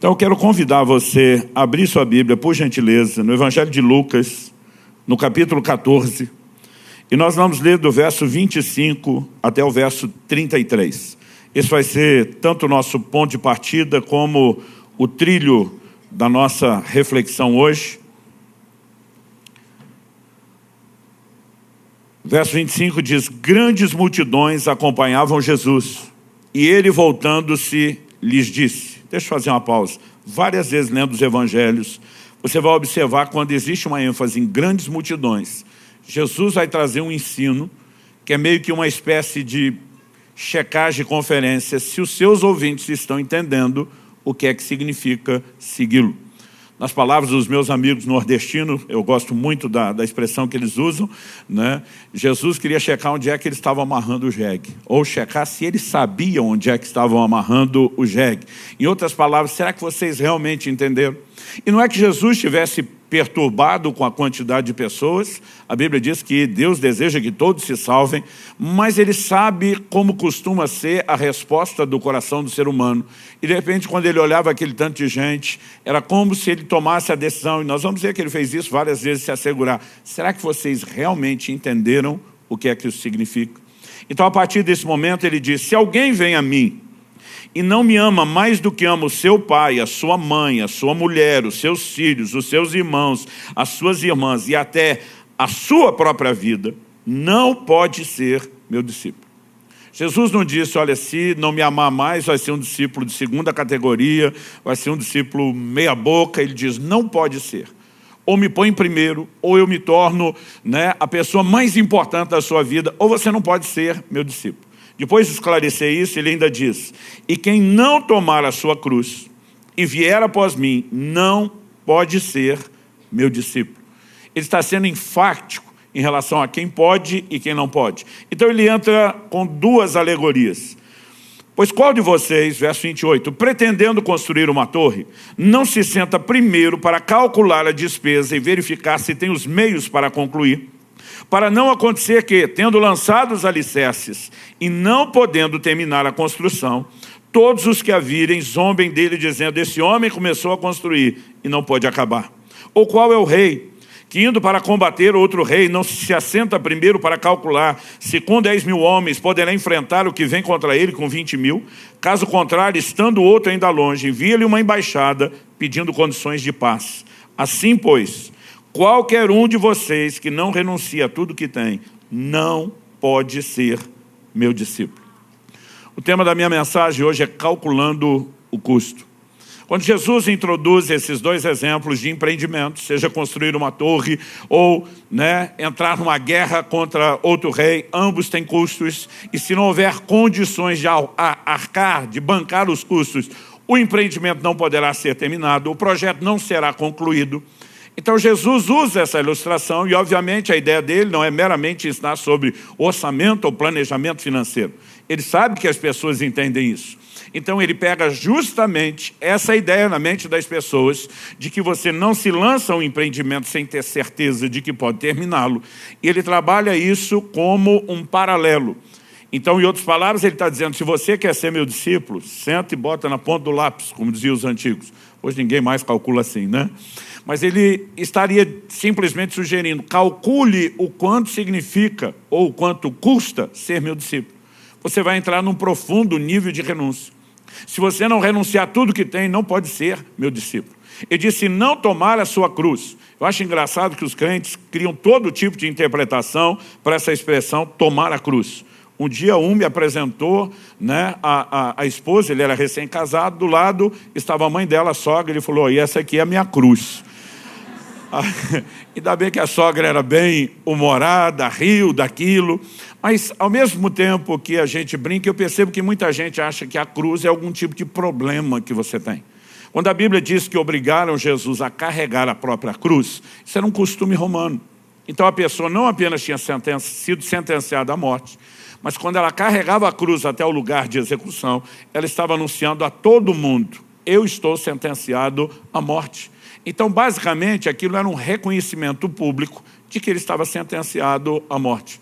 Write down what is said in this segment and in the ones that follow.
Então eu quero convidar você a abrir sua Bíblia, por gentileza, no Evangelho de Lucas, no capítulo 14. E nós vamos ler do verso 25 até o verso 33. Esse vai ser tanto o nosso ponto de partida como o trilho da nossa reflexão hoje. Verso 25 diz: Grandes multidões acompanhavam Jesus, e ele, voltando-se, lhes disse: Deixa eu fazer uma pausa. Várias vezes lendo os evangelhos, você vai observar quando existe uma ênfase em grandes multidões, Jesus vai trazer um ensino que é meio que uma espécie de checagem de conferência, se os seus ouvintes estão entendendo o que é que significa segui-lo. Nas palavras dos meus amigos nordestinos, eu gosto muito da, da expressão que eles usam, né? Jesus queria checar onde é que eles estavam amarrando o jegue, ou checar se eles sabiam onde é que estavam amarrando o jegue. Em outras palavras, será que vocês realmente entenderam? E não é que Jesus tivesse perturbado com a quantidade de pessoas. A Bíblia diz que Deus deseja que todos se salvem, mas Ele sabe como costuma ser a resposta do coração do ser humano. E de repente, quando ele olhava aquele tanto de gente, era como se ele tomasse a decisão, e nós vamos ver que ele fez isso várias vezes, se assegurar. Será que vocês realmente entenderam o que é que isso significa? Então, a partir desse momento, ele diz, se alguém vem a mim e não me ama mais do que ama o seu pai, a sua mãe, a sua mulher, os seus filhos, os seus irmãos, as suas irmãs e até a sua própria vida, não pode ser meu discípulo. Jesus não disse, olha, se não me amar mais, vai ser um discípulo de segunda categoria, vai ser um discípulo meia boca. Ele diz, não pode ser. Ou me põe primeiro, ou eu me torno né, a pessoa mais importante da sua vida, ou você não pode ser meu discípulo. Depois de esclarecer isso, ele ainda diz, e quem não tomar a sua cruz e vier após mim, não pode ser meu discípulo. Ele está sendo enfático em relação a quem pode e quem não pode. Então ele entra com duas alegorias. Pois qual de vocês, verso 28, pretendendo construir uma torre, não se senta primeiro para calcular a despesa e verificar se tem os meios para concluir? Para não acontecer que, tendo lançado os alicerces e não podendo terminar a construção, todos os que a virem zombem dele, dizendo, esse homem começou a construir e não pode acabar. Ou qual é o rei, que indo para combater outro rei, não se assenta primeiro para calcular se com 10 mil homens poderá enfrentar o que vem contra ele com 20 mil? Caso contrário, estando outro ainda longe, envia-lhe uma embaixada pedindo condições de paz. Assim, pois, Qualquer um de vocês que não renuncia a tudo que tem, não pode ser meu discípulo. O tema da minha mensagem hoje é calculando o custo. Quando Jesus introduz esses dois exemplos de empreendimento, seja construir uma torre ou né, entrar numa guerra contra outro rei, ambos têm custos, e se não houver condições de arcar, de bancar os custos, o empreendimento não poderá ser terminado, o projeto não será concluído. Então Jesus usa essa ilustração e obviamente a ideia dele não é meramente ensinar sobre orçamento ou planejamento financeiro. Ele sabe que as pessoas entendem isso. Então ele pega justamente essa ideia na mente das pessoas de que você não se lança um empreendimento sem ter certeza de que pode terminá-lo. E ele trabalha isso como um paralelo. Então, em outras palavras, ele está dizendo, se você quer ser meu discípulo, senta e bota na ponta do lápis, como diziam os antigos. Hoje ninguém mais calcula assim, né? Mas ele estaria simplesmente sugerindo, calcule o quanto significa ou o quanto custa ser meu discípulo. Você vai entrar num profundo nível de renúncia. Se você não renunciar a tudo que tem, não pode ser meu discípulo. Ele disse, não tomar a sua cruz. Eu acho engraçado que os crentes criam todo tipo de interpretação para essa expressão, tomar a cruz. Um dia um me apresentou né, a, a, a esposa, ele era recém-casado, do lado estava a mãe dela, a sogra, ele falou, e essa aqui é a minha cruz. Ainda bem que a sogra era bem humorada, riu daquilo. Mas, ao mesmo tempo que a gente brinca, eu percebo que muita gente acha que a cruz é algum tipo de problema que você tem. Quando a Bíblia diz que obrigaram Jesus a carregar a própria cruz, isso era um costume romano. Então a pessoa não apenas tinha sido sentenciada à morte, mas quando ela carregava a cruz até o lugar de execução, ela estava anunciando a todo mundo, eu estou sentenciado à morte. Então, basicamente, aquilo era um reconhecimento público de que ele estava sentenciado à morte.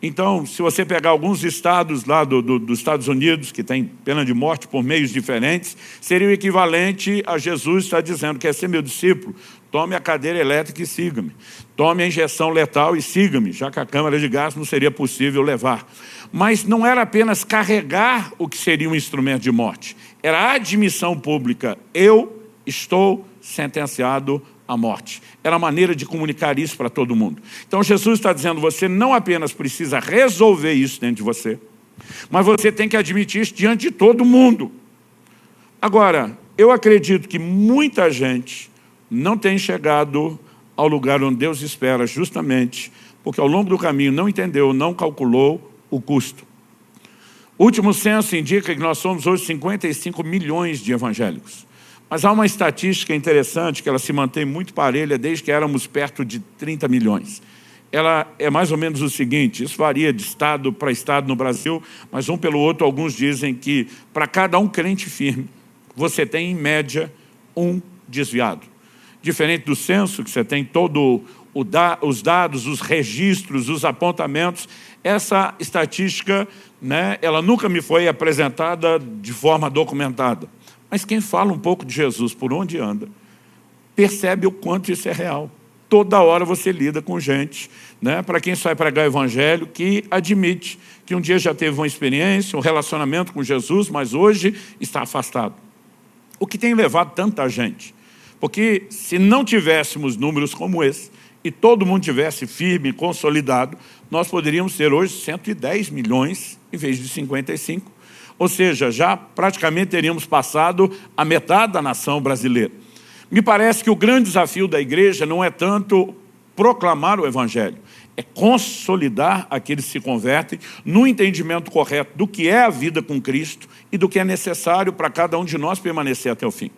Então, se você pegar alguns estados lá do, do, dos Estados Unidos, que tem pena de morte por meios diferentes, seria o equivalente a Jesus estar dizendo, quer ser meu discípulo? Tome a cadeira elétrica e siga-me. Tome a injeção letal e siga-me, já que a câmara de gás não seria possível levar. Mas não era apenas carregar o que seria um instrumento de morte, era a admissão pública. Eu estou sentenciado à morte. Era a maneira de comunicar isso para todo mundo. Então Jesus está dizendo, você não apenas precisa resolver isso dentro de você, mas você tem que admitir isso diante de todo mundo. Agora, eu acredito que muita gente não tem chegado ao lugar onde Deus espera, justamente porque ao longo do caminho não entendeu, não calculou o custo. O último censo indica que nós somos hoje 55 milhões de evangélicos. Mas há uma estatística interessante que ela se mantém muito parelha desde que éramos perto de 30 milhões. Ela é mais ou menos o seguinte, isso varia de estado para estado no Brasil, mas um pelo outro alguns dizem que para cada um crente firme, você tem em média um desviado. Diferente do censo, que você tem todo da, os dados, os registros, os apontamentos, essa estatística, né, ela nunca me foi apresentada de forma documentada. Mas quem fala um pouco de Jesus por onde anda, percebe o quanto isso é real. Toda hora você lida com gente, né? para quem sai pregar o evangelho, que admite que um dia já teve uma experiência, um relacionamento com Jesus, mas hoje está afastado. O que tem levado tanta gente? Porque se não tivéssemos números como esse, e todo mundo tivesse firme, consolidado, nós poderíamos ter hoje 110 milhões em vez de 55. Ou seja, já praticamente teríamos passado a metade da nação brasileira. Me parece que o grande desafio da igreja não é tanto proclamar o evangelho, é consolidar aqueles que se convertem no entendimento correto do que é a vida com Cristo e do que é necessário para cada um de nós permanecer até o fim.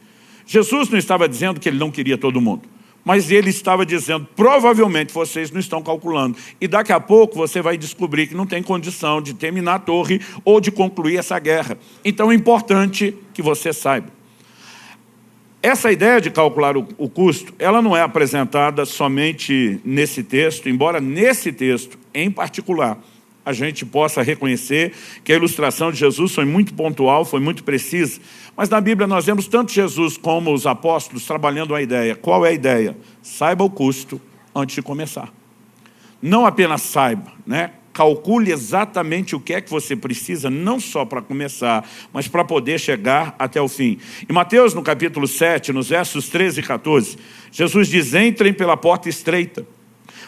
Jesus não estava dizendo que ele não queria todo mundo. Mas ele estava dizendo, provavelmente vocês não estão calculando. E daqui a pouco você vai descobrir que não tem condição de terminar a torre ou de concluir essa guerra. Então é importante que você saiba. Essa ideia de calcular o, o custo, ela não é apresentada somente nesse texto, embora nesse texto, em particular, a gente possa reconhecer que a ilustração de Jesus foi muito pontual, foi muito precisa. Mas na Bíblia nós vemos tanto Jesus como os apóstolos trabalhando a ideia. Qual é a ideia? Saiba o custo antes de começar. Não apenas saiba, né? calcule exatamente o que é que você precisa, não só para começar, mas para poder chegar até o fim. Em Mateus, no capítulo 7, nos versos 13 e 14, Jesus diz, entrem pela porta estreita,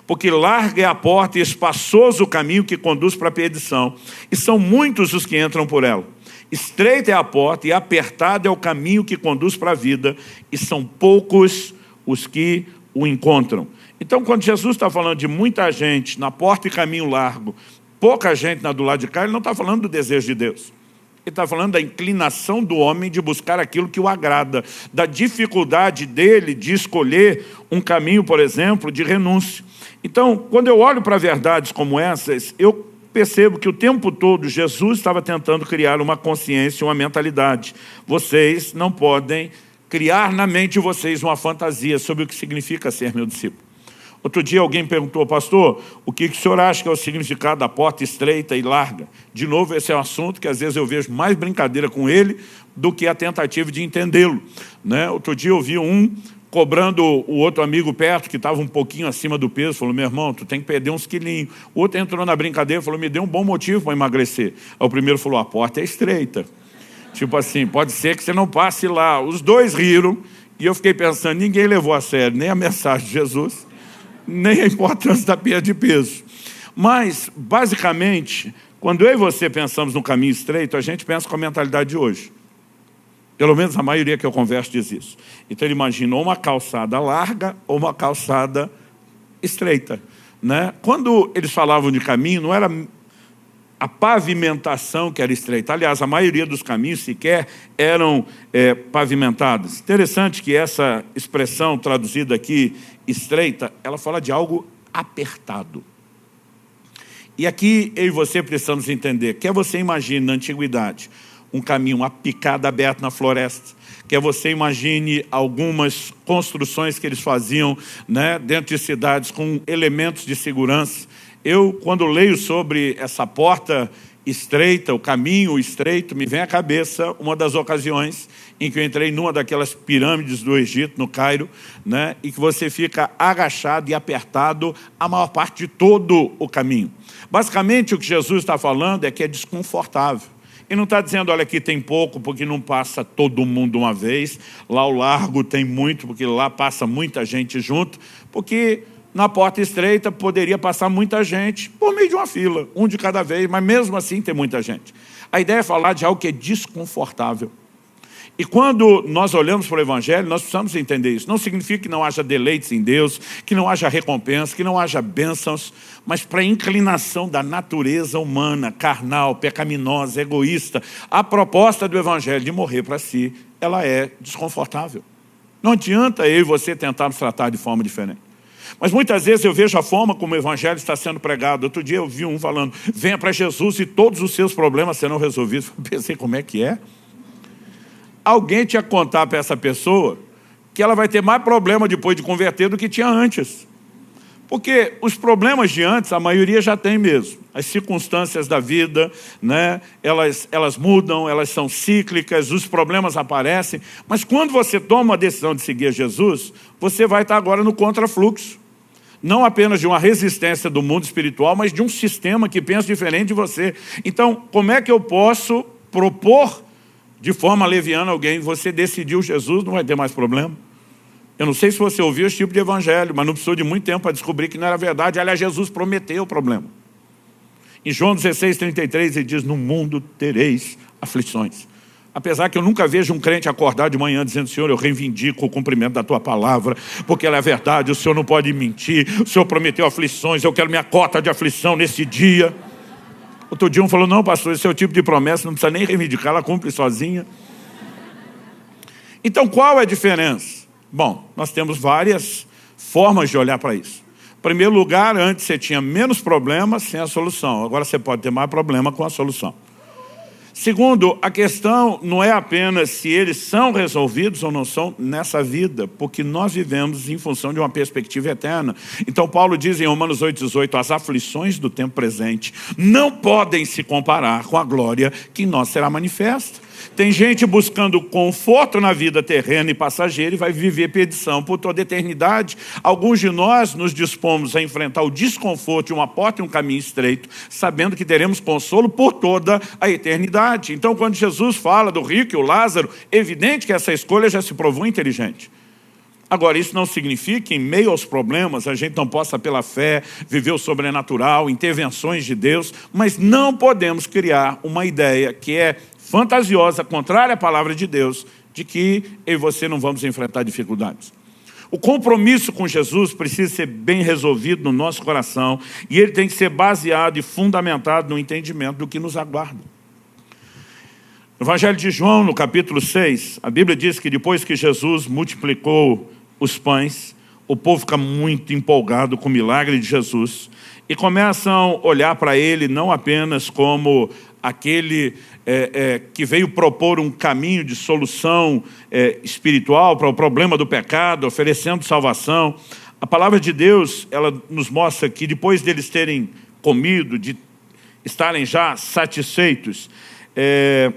porque larga é a porta e espaçoso o caminho que conduz para a perdição, e são muitos os que entram por ela. Estreita é a porta e apertado é o caminho que conduz para a vida, e são poucos os que o encontram. Então, quando Jesus está falando de muita gente na porta e caminho largo, pouca gente na do lado de cá, ele não está falando do desejo de Deus. Ele está falando da inclinação do homem de buscar aquilo que o agrada, da dificuldade dele de escolher um caminho, por exemplo, de renúncia. Então, quando eu olho para verdades como essas, eu percebo que o tempo todo Jesus estava tentando criar uma consciência, uma mentalidade. Vocês não podem criar na mente de vocês uma fantasia sobre o que significa ser meu discípulo. Outro dia alguém perguntou, pastor, o que, que o senhor acha que é o significado da porta estreita e larga? De novo, esse é um assunto que às vezes eu vejo mais brincadeira com ele do que a tentativa de entendê-lo. Né? Outro dia eu vi um cobrando o outro amigo perto, que estava um pouquinho acima do peso, falou, meu irmão, tu tem que perder uns quilinhos. O outro entrou na brincadeira e falou, me deu um bom motivo para emagrecer. Aí o primeiro falou, a porta é estreita. Tipo assim, pode ser que você não passe lá. Os dois riram, e eu fiquei pensando, ninguém levou a sério nem a mensagem de Jesus, nem a importância da perda de peso. Mas, basicamente, quando eu e você pensamos no caminho estreito, a gente pensa com a mentalidade de hoje. Pelo menos a maioria que eu converso diz isso. Então ele imagina uma calçada larga ou uma calçada estreita. Né? Quando eles falavam de caminho, não era a pavimentação que era estreita. Aliás, a maioria dos caminhos sequer eram é, pavimentados. Interessante que essa expressão traduzida aqui, estreita, ela fala de algo apertado. E aqui eu e você precisamos entender, quer você imagine na antiguidade um caminho, uma picada aberta na floresta, quer você imagine algumas construções que eles faziam né, dentro de cidades com elementos de segurança, Eu, quando leio sobre essa porta estreita, o caminho estreito, me vem à cabeça uma das ocasiões em que eu entrei numa daquelas pirâmides do Egito, no Cairo, né, e que você fica agachado e apertado a maior parte de todo o caminho. Basicamente, o que Jesus está falando é que é desconfortável. E não está dizendo, olha, aqui tem pouco, porque não passa todo mundo uma vez, lá o largo tem muito, porque lá passa muita gente junto, porque na porta estreita poderia passar muita gente por meio de uma fila, um de cada vez, mas mesmo assim tem muita gente. A ideia é falar de algo que é desconfortável. E quando nós olhamos para o Evangelho, nós precisamos entender isso. Não significa que não haja deleites em Deus, que não haja recompensa, que não haja bênçãos, mas para a inclinação da natureza humana, carnal, pecaminosa, egoísta, a proposta do Evangelho de morrer para si, ela é desconfortável. Não adianta eu e você tentar nos tratar de forma diferente. Mas muitas vezes eu vejo a forma como o evangelho está sendo pregado. Outro dia eu vi um falando, venha para Jesus e todos os seus problemas serão resolvidos. Eu pensei, como é que é? Alguém tinha que contar para essa pessoa que ela vai ter mais problema depois de converter do que tinha antes. Porque os problemas de antes, a maioria já tem mesmo. As circunstâncias da vida, né, elas, elas mudam, elas são cíclicas, os problemas aparecem. Mas quando você toma a decisão de seguir Jesus, você vai estar agora no contrafluxo não apenas de uma resistência do mundo espiritual, mas de um sistema que pensa diferente de você. Então, como é que eu posso propor de forma leviana alguém, você decidiu Jesus, não vai ter mais problema? Eu não sei se você ouviu esse tipo de evangelho, mas não precisou de muito tempo para descobrir que não era verdade. Aliás, Jesus prometeu o problema. Em João 16, 33, ele diz, no mundo tereis aflições. Apesar que eu nunca vejo um crente acordar de manhã dizendo, Senhor, eu reivindico o cumprimento da tua palavra, porque ela é verdade, o Senhor não pode mentir, o Senhor prometeu aflições, eu quero minha cota de aflição nesse dia. Outro dia um falou, não pastor, esse é o tipo de promessa, não precisa nem reivindicar, ela cumpre sozinha. Então qual é a diferença? Bom, nós temos várias formas de olhar para isso. Em primeiro lugar, antes você tinha menos problemas sem a solução, agora você pode ter mais problema com a solução. Segundo, a questão não é apenas se eles são resolvidos ou não são nessa vida, porque nós vivemos em função de uma perspectiva eterna. Então Paulo diz em Romanos 8,18, as aflições do tempo presente não podem se comparar com a glória que em nós será manifesta. Tem gente buscando conforto na vida terrena e passageira e vai viver perdição por toda a eternidade. Alguns de nós nos dispomos a enfrentar o desconforto de uma porta e um caminho estreito, sabendo que teremos consolo por toda a eternidade. Então, quando Jesus fala do rico e o Lázaro, é evidente que essa escolha já se provou inteligente. Agora, isso não significa que em meio aos problemas a gente não possa, pela fé, viver o sobrenatural, intervenções de Deus, mas não podemos criar uma ideia que é fantasiosa, contrária à palavra de Deus, de que eu e você não vamos enfrentar dificuldades. O compromisso com Jesus precisa ser bem resolvido no nosso coração e ele tem que ser baseado e fundamentado no entendimento do que nos aguarda. No Evangelho de João, no capítulo 6, a Bíblia diz que depois que Jesus multiplicou os pães, o povo fica muito empolgado com o milagre de Jesus e começam a olhar para ele não apenas como aquele é, é, que veio propor um caminho de solução é, espiritual para o problema do pecado, oferecendo salvação. A palavra de Deus, ela nos mostra que depois deles terem comido, de estarem já satisfeitos, é,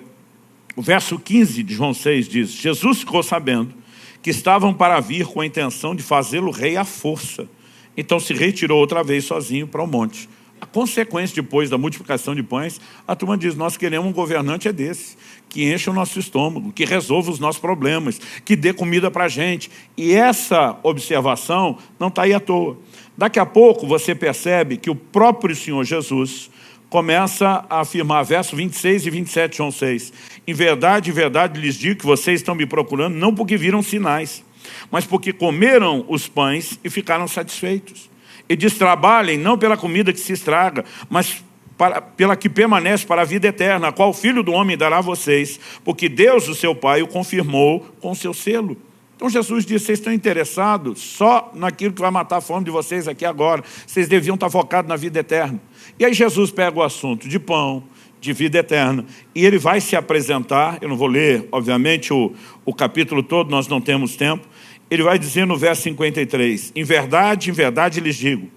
o verso 15 de João 6 diz, Jesus ficou sabendo que estavam para vir com a intenção de fazê-lo rei à força. Então se retirou outra vez sozinho para o monte. A consequência depois da multiplicação de pães, a turma diz, nós queremos um governante é desse, que enche o nosso estômago, que resolva os nossos problemas, que dê comida para a gente. E essa observação não está aí à toa. Daqui a pouco você percebe que o próprio Senhor Jesus começa a afirmar, verso 26 e 27, João 6, Em verdade, em verdade lhes digo que vocês estão me procurando não porque viram sinais, mas porque comeram os pães e ficaram satisfeitos. E diz, trabalhem não pela comida que se estraga, mas para, pela que permanece para a vida eterna, a qual o Filho do Homem dará a vocês, porque Deus, o seu Pai, o confirmou com o seu selo. Então Jesus disse, vocês estão interessados só naquilo que vai matar a fome de vocês aqui agora. Vocês deviam estar focados na vida eterna. E aí Jesus pega o assunto de pão, de vida eterna, e ele vai se apresentar, eu não vou ler, obviamente, o, o capítulo todo, nós não temos tempo, ele vai dizer no verso 53, em verdade, em verdade lhes digo,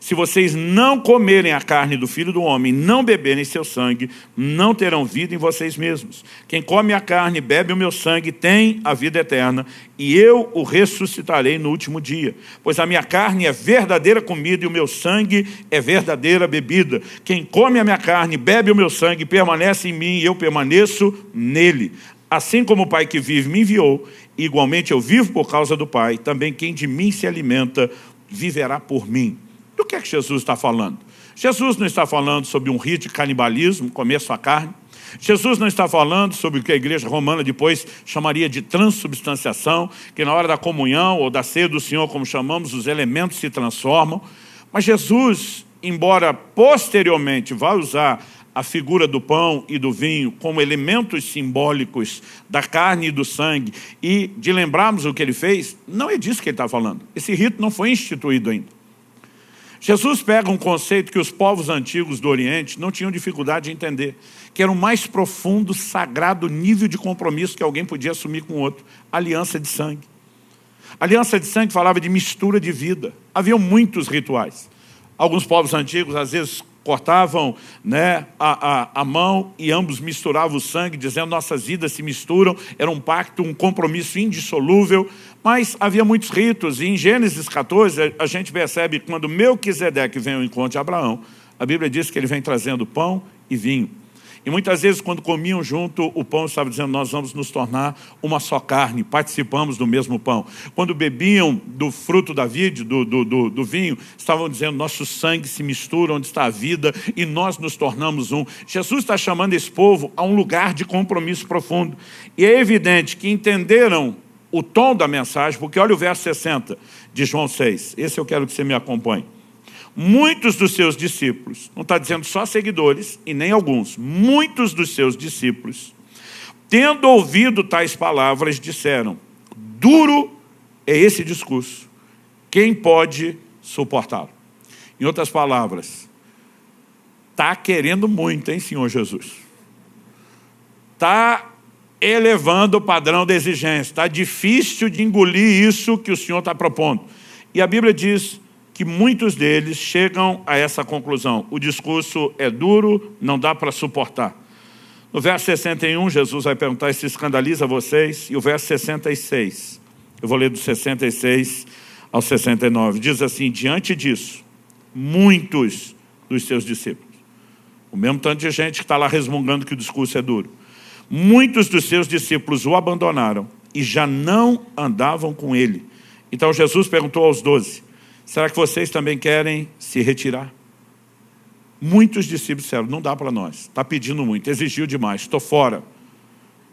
Se vocês não comerem a carne do Filho do Homem, não beberem seu sangue, não terão vida em vocês mesmos. Quem come a carne bebe o meu sangue tem a vida eterna, e eu o ressuscitarei no último dia. Pois a minha carne é verdadeira comida e o meu sangue é verdadeira bebida. Quem come a minha carne bebe o meu sangue permanece em mim e eu permaneço nele. Assim como o Pai que vive me enviou, igualmente eu vivo por causa do Pai, também quem de mim se alimenta viverá por mim. Do que é que Jesus está falando? Jesus não está falando sobre um rito de canibalismo, comer sua carne. Jesus não está falando sobre o que a igreja romana depois chamaria de transubstanciação, que na hora da comunhão ou da ceia do Senhor, como chamamos, os elementos se transformam. Mas Jesus, embora posteriormente vá usar a figura do pão e do vinho como elementos simbólicos da carne e do sangue e de lembrarmos o que ele fez, não é disso que ele está falando. Esse rito não foi instituído ainda. Jesus pega um conceito que os povos antigos do Oriente não tinham dificuldade de entender, que era o mais profundo, sagrado nível de compromisso que alguém podia assumir com o outro, aliança de sangue. A aliança de sangue falava de mistura de vida. Havia muitos rituais. Alguns povos antigos, às vezes, cortavam né, a, a, a, mão e ambos misturavam o sangue, dizendo nossas vidas se misturam, era um pacto, um compromisso indissolúvel, mas havia muitos ritos, e em Gênesis 14 a gente percebe que quando Melquisedeque vem ao encontro de Abraão, a Bíblia diz que ele vem trazendo pão e vinho. E muitas vezes, quando comiam junto, o pão estava dizendo: Nós vamos nos tornar uma só carne, participamos do mesmo pão. Quando bebiam do fruto da vide, do, do, do, do vinho, estavam dizendo: Nosso sangue se mistura onde está a vida e nós nos tornamos um. Jesus está chamando esse povo a um lugar de compromisso profundo. E é evidente que entenderam o tom da mensagem, porque olha o verso 60 de João 6. Esse eu quero que você me acompanhe muitos dos seus discípulos, não está dizendo só seguidores e nem alguns, muitos dos seus discípulos, tendo ouvido tais palavras, disseram: duro é esse discurso, quem pode suportá-lo? Em outras palavras, está querendo muito, hein, Senhor Jesus? Está elevando o padrão da exigência, está difícil de engolir isso que o Senhor está propondo. E a Bíblia diz que muitos deles chegam a essa conclusão. O discurso é duro, não dá para suportar. No verso 61, Jesus vai perguntar se escandaliza vocês. E o verso 66, eu vou ler do 66 ao 69, diz assim: Diante disso, muitos dos seus discípulos, o mesmo tanto de gente que está lá resmungando que o discurso é duro, muitos dos seus discípulos o abandonaram e já não andavam com ele. Então Jesus perguntou aos doze: Será que vocês também querem se retirar? Muitos discípulos disseram: não dá para nós, está pedindo muito, exigiu demais, estou fora.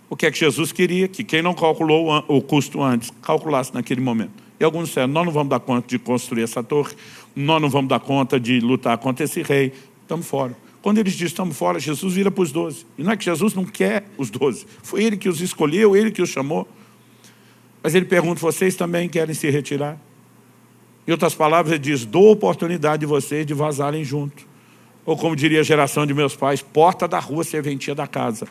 O que é que Jesus queria? Que quem não calculou o custo antes, calculasse naquele momento. E alguns disseram: nós não vamos dar conta de construir essa torre, nós não vamos dar conta de lutar contra esse rei, estamos fora. Quando eles dizem estamos fora, Jesus vira para os doze. E não é que Jesus não quer os doze, foi ele que os escolheu, ele que os chamou. Mas ele pergunta: vocês também querem se retirar? Em outras palavras, ele diz: dou oportunidade de vocês de vazarem junto. Ou como diria a geração de meus pais, porta da rua, serventia da casa.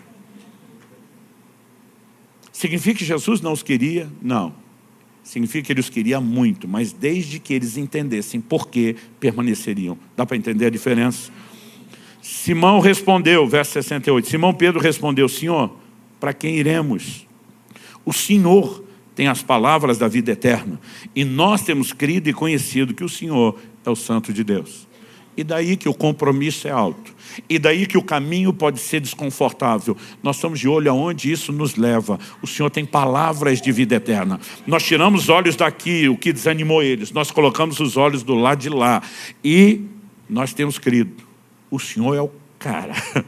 Significa que Jesus não os queria? Não. Significa que ele os queria muito, mas desde que eles entendessem por que permaneceriam. Dá para entender a diferença? Simão respondeu, verso 68. Simão Pedro respondeu: Senhor, para quem iremos? O Senhor tem as palavras da vida eterna. E nós temos crido e conhecido que o Senhor é o Santo de Deus. E daí que o compromisso é alto. E daí que o caminho pode ser desconfortável. Nós estamos de olho aonde isso nos leva. O Senhor tem palavras de vida eterna. Nós tiramos os olhos daqui, o que desanimou eles. Nós colocamos os olhos do lado de lá. E nós temos crido. O Senhor é o cara.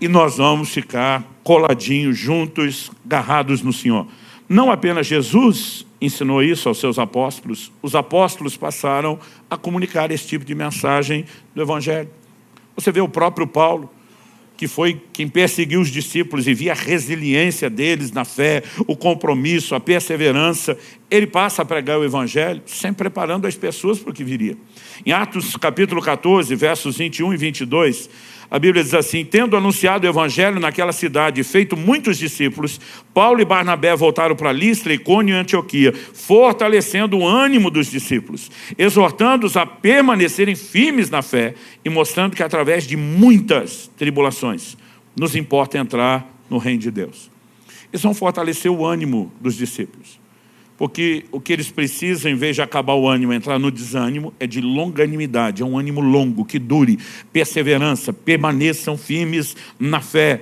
E nós vamos ficar coladinhos, juntos, agarrados no Senhor. Não apenas Jesus ensinou isso aos seus apóstolos, os apóstolos passaram a comunicar esse tipo de mensagem do Evangelho. Você vê o próprio Paulo, que foi quem perseguiu os discípulos e via a resiliência deles na fé, o compromisso, a perseverança. Ele passa a pregar o Evangelho, sempre preparando as pessoas para o que viria. Em Atos capítulo 14, versos 21 e 22, A Bíblia diz assim: tendo anunciado o evangelho naquela cidade e feito muitos discípulos, Paulo e Barnabé voltaram para Listra, Icônio e Antioquia, fortalecendo o ânimo dos discípulos, exortando-os a permanecerem firmes na fé e mostrando que através de muitas tribulações nos importa entrar no reino de Deus. Eles vão fortalecer o ânimo dos discípulos. Porque o que eles precisam, em vez de acabar o ânimo, entrar no desânimo, é de longanimidade, é um ânimo longo, que dure, perseverança, permaneçam firmes na fé.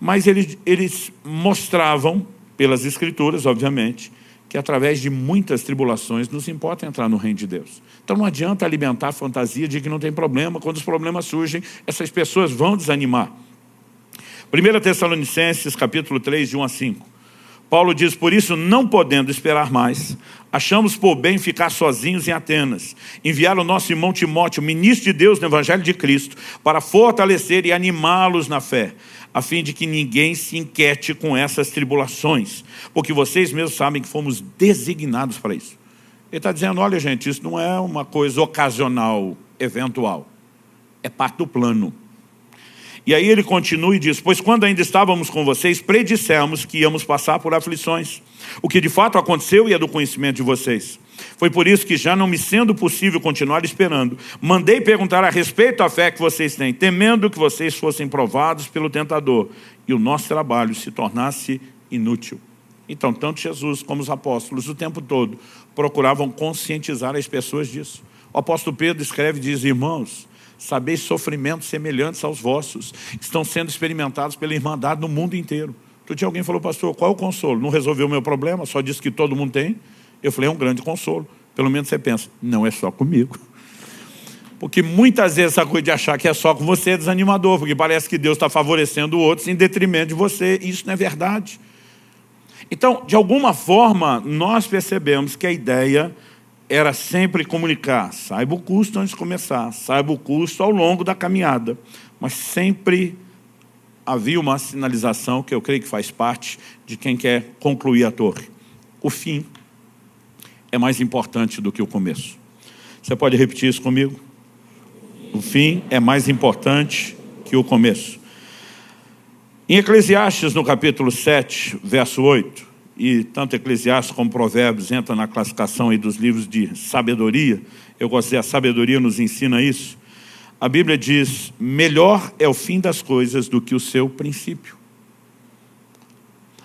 Mas eles, eles mostravam, pelas Escrituras, obviamente, que através de muitas tribulações nos importa entrar no reino de Deus. Então não adianta alimentar a fantasia de que não tem problema, quando os problemas surgem, essas pessoas vão desanimar. 1 Tessalonicenses, capítulo 3, de 1 a 5. Paulo diz: Por isso, não podendo esperar mais, achamos por bem ficar sozinhos em Atenas, enviar o nosso irmão Timóteo, ministro de Deus no Evangelho de Cristo, para fortalecer e animá-los na fé, a fim de que ninguém se inquiete com essas tribulações, porque vocês mesmos sabem que fomos designados para isso. Ele está dizendo: olha, gente, isso não é uma coisa ocasional, eventual, é parte do plano. E aí ele continua e diz: Pois quando ainda estávamos com vocês, predissemos que íamos passar por aflições. O que de fato aconteceu e é do conhecimento de vocês. Foi por isso que, já não me sendo possível continuar esperando, mandei perguntar a respeito da fé que vocês têm, temendo que vocês fossem provados pelo tentador e o nosso trabalho se tornasse inútil. Então, tanto Jesus como os apóstolos, o tempo todo, procuravam conscientizar as pessoas disso. O apóstolo Pedro escreve e diz: Irmãos, sabeis sofrimentos semelhantes aos vossos, estão sendo experimentados pela Irmandade no mundo inteiro. Tu tinha alguém falou, pastor, qual é o consolo? Não resolveu o meu problema, só disse que todo mundo tem. Eu falei, é um grande consolo. Pelo menos você pensa, não é só comigo. Porque muitas vezes essa coisa de achar que é só com você é desanimador, porque parece que Deus está favorecendo outros em detrimento de você. Isso não é verdade. Então, de alguma forma, nós percebemos que a ideia era sempre comunicar, saiba o custo antes de começar, saiba o custo ao longo da caminhada, mas sempre havia uma sinalização que eu creio que faz parte de quem quer concluir a torre. O fim é mais importante do que o começo. Você pode repetir isso comigo? O fim é mais importante que o começo. Em Eclesiastes, no capítulo 7, verso 8, e tanto Eclesiastes como Provérbios entram na classificação aí dos livros de sabedoria. Eu gostei, a sabedoria nos ensina isso. A Bíblia diz: melhor é o fim das coisas do que o seu princípio.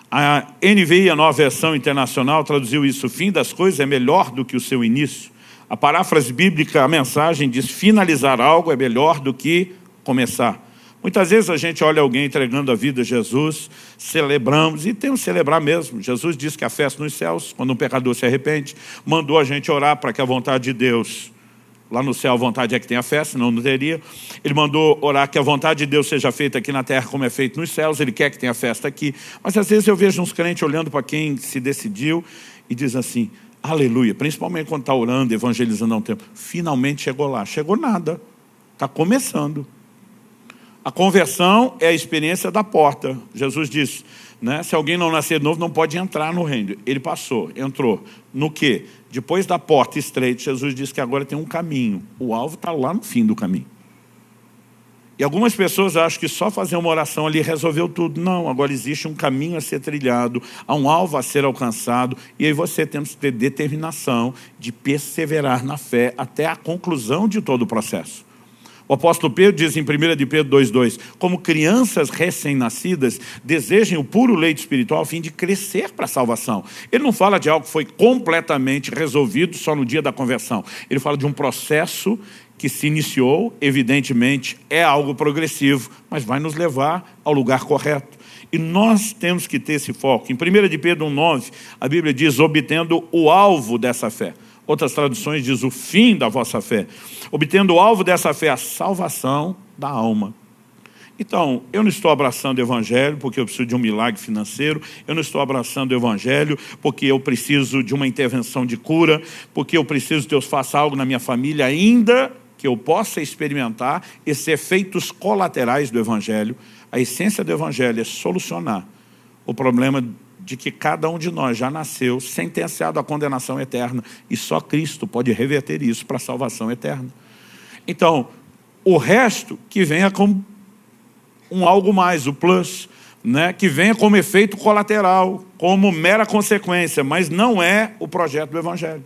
A NVI, a nova versão internacional, traduziu isso: o fim das coisas é melhor do que o seu início. A paráfrase bíblica, a mensagem diz: finalizar algo é melhor do que começar. Muitas vezes a gente olha alguém entregando a vida a Jesus, celebramos, e temos que celebrar mesmo. Jesus disse que a festa nos céus, quando um pecador se arrepende, mandou a gente orar para que a vontade de Deus, lá no céu a vontade é que tem a festa, senão não teria. Ele mandou orar que a vontade de Deus seja feita aqui na terra como é feito nos céus, ele quer que tenha festa aqui. Mas às vezes eu vejo uns crentes olhando para quem se decidiu e diz assim, aleluia, principalmente quando está orando, evangelizando há um tempo. Finalmente chegou lá. Chegou nada. Está começando. A conversão é a experiência da porta. Jesus disse, né, se alguém não nascer de novo, não pode entrar no reino. Ele passou, entrou. No que? Depois da porta estreita, Jesus disse que agora tem um caminho. O alvo está lá no fim do caminho. E algumas pessoas acham que só fazer uma oração ali resolveu tudo. Não, agora existe um caminho a ser trilhado, há um alvo a ser alcançado, e aí você tem que ter determinação de perseverar na fé até a conclusão de todo o processo. O apóstolo Pedro diz em 1 de Pedro 2,2: Como crianças recém-nascidas, desejem o puro leite espiritual a fim de crescer para a salvação. Ele não fala de algo que foi completamente resolvido só no dia da conversão. Ele fala de um processo que se iniciou, evidentemente é algo progressivo, mas vai nos levar ao lugar correto. E nós temos que ter esse foco. Em 1 de Pedro 1,9, a Bíblia diz: obtendo o alvo dessa fé. Outras traduções diz o fim da vossa fé obtendo o alvo dessa fé, a salvação da alma. Então, eu não estou abraçando o Evangelho porque eu preciso de um milagre financeiro, eu não estou abraçando o Evangelho porque eu preciso de uma intervenção de cura, porque eu preciso que Deus faça algo na minha família, ainda que eu possa experimentar esses efeitos colaterais do Evangelho. A essência do Evangelho é solucionar o problema de que cada um de nós já nasceu sentenciado à condenação eterna e só Cristo pode reverter isso para a salvação eterna. Então, o resto que venha como um algo mais, o plus, né, que venha como efeito colateral, como mera consequência, mas não é o projeto do Evangelho.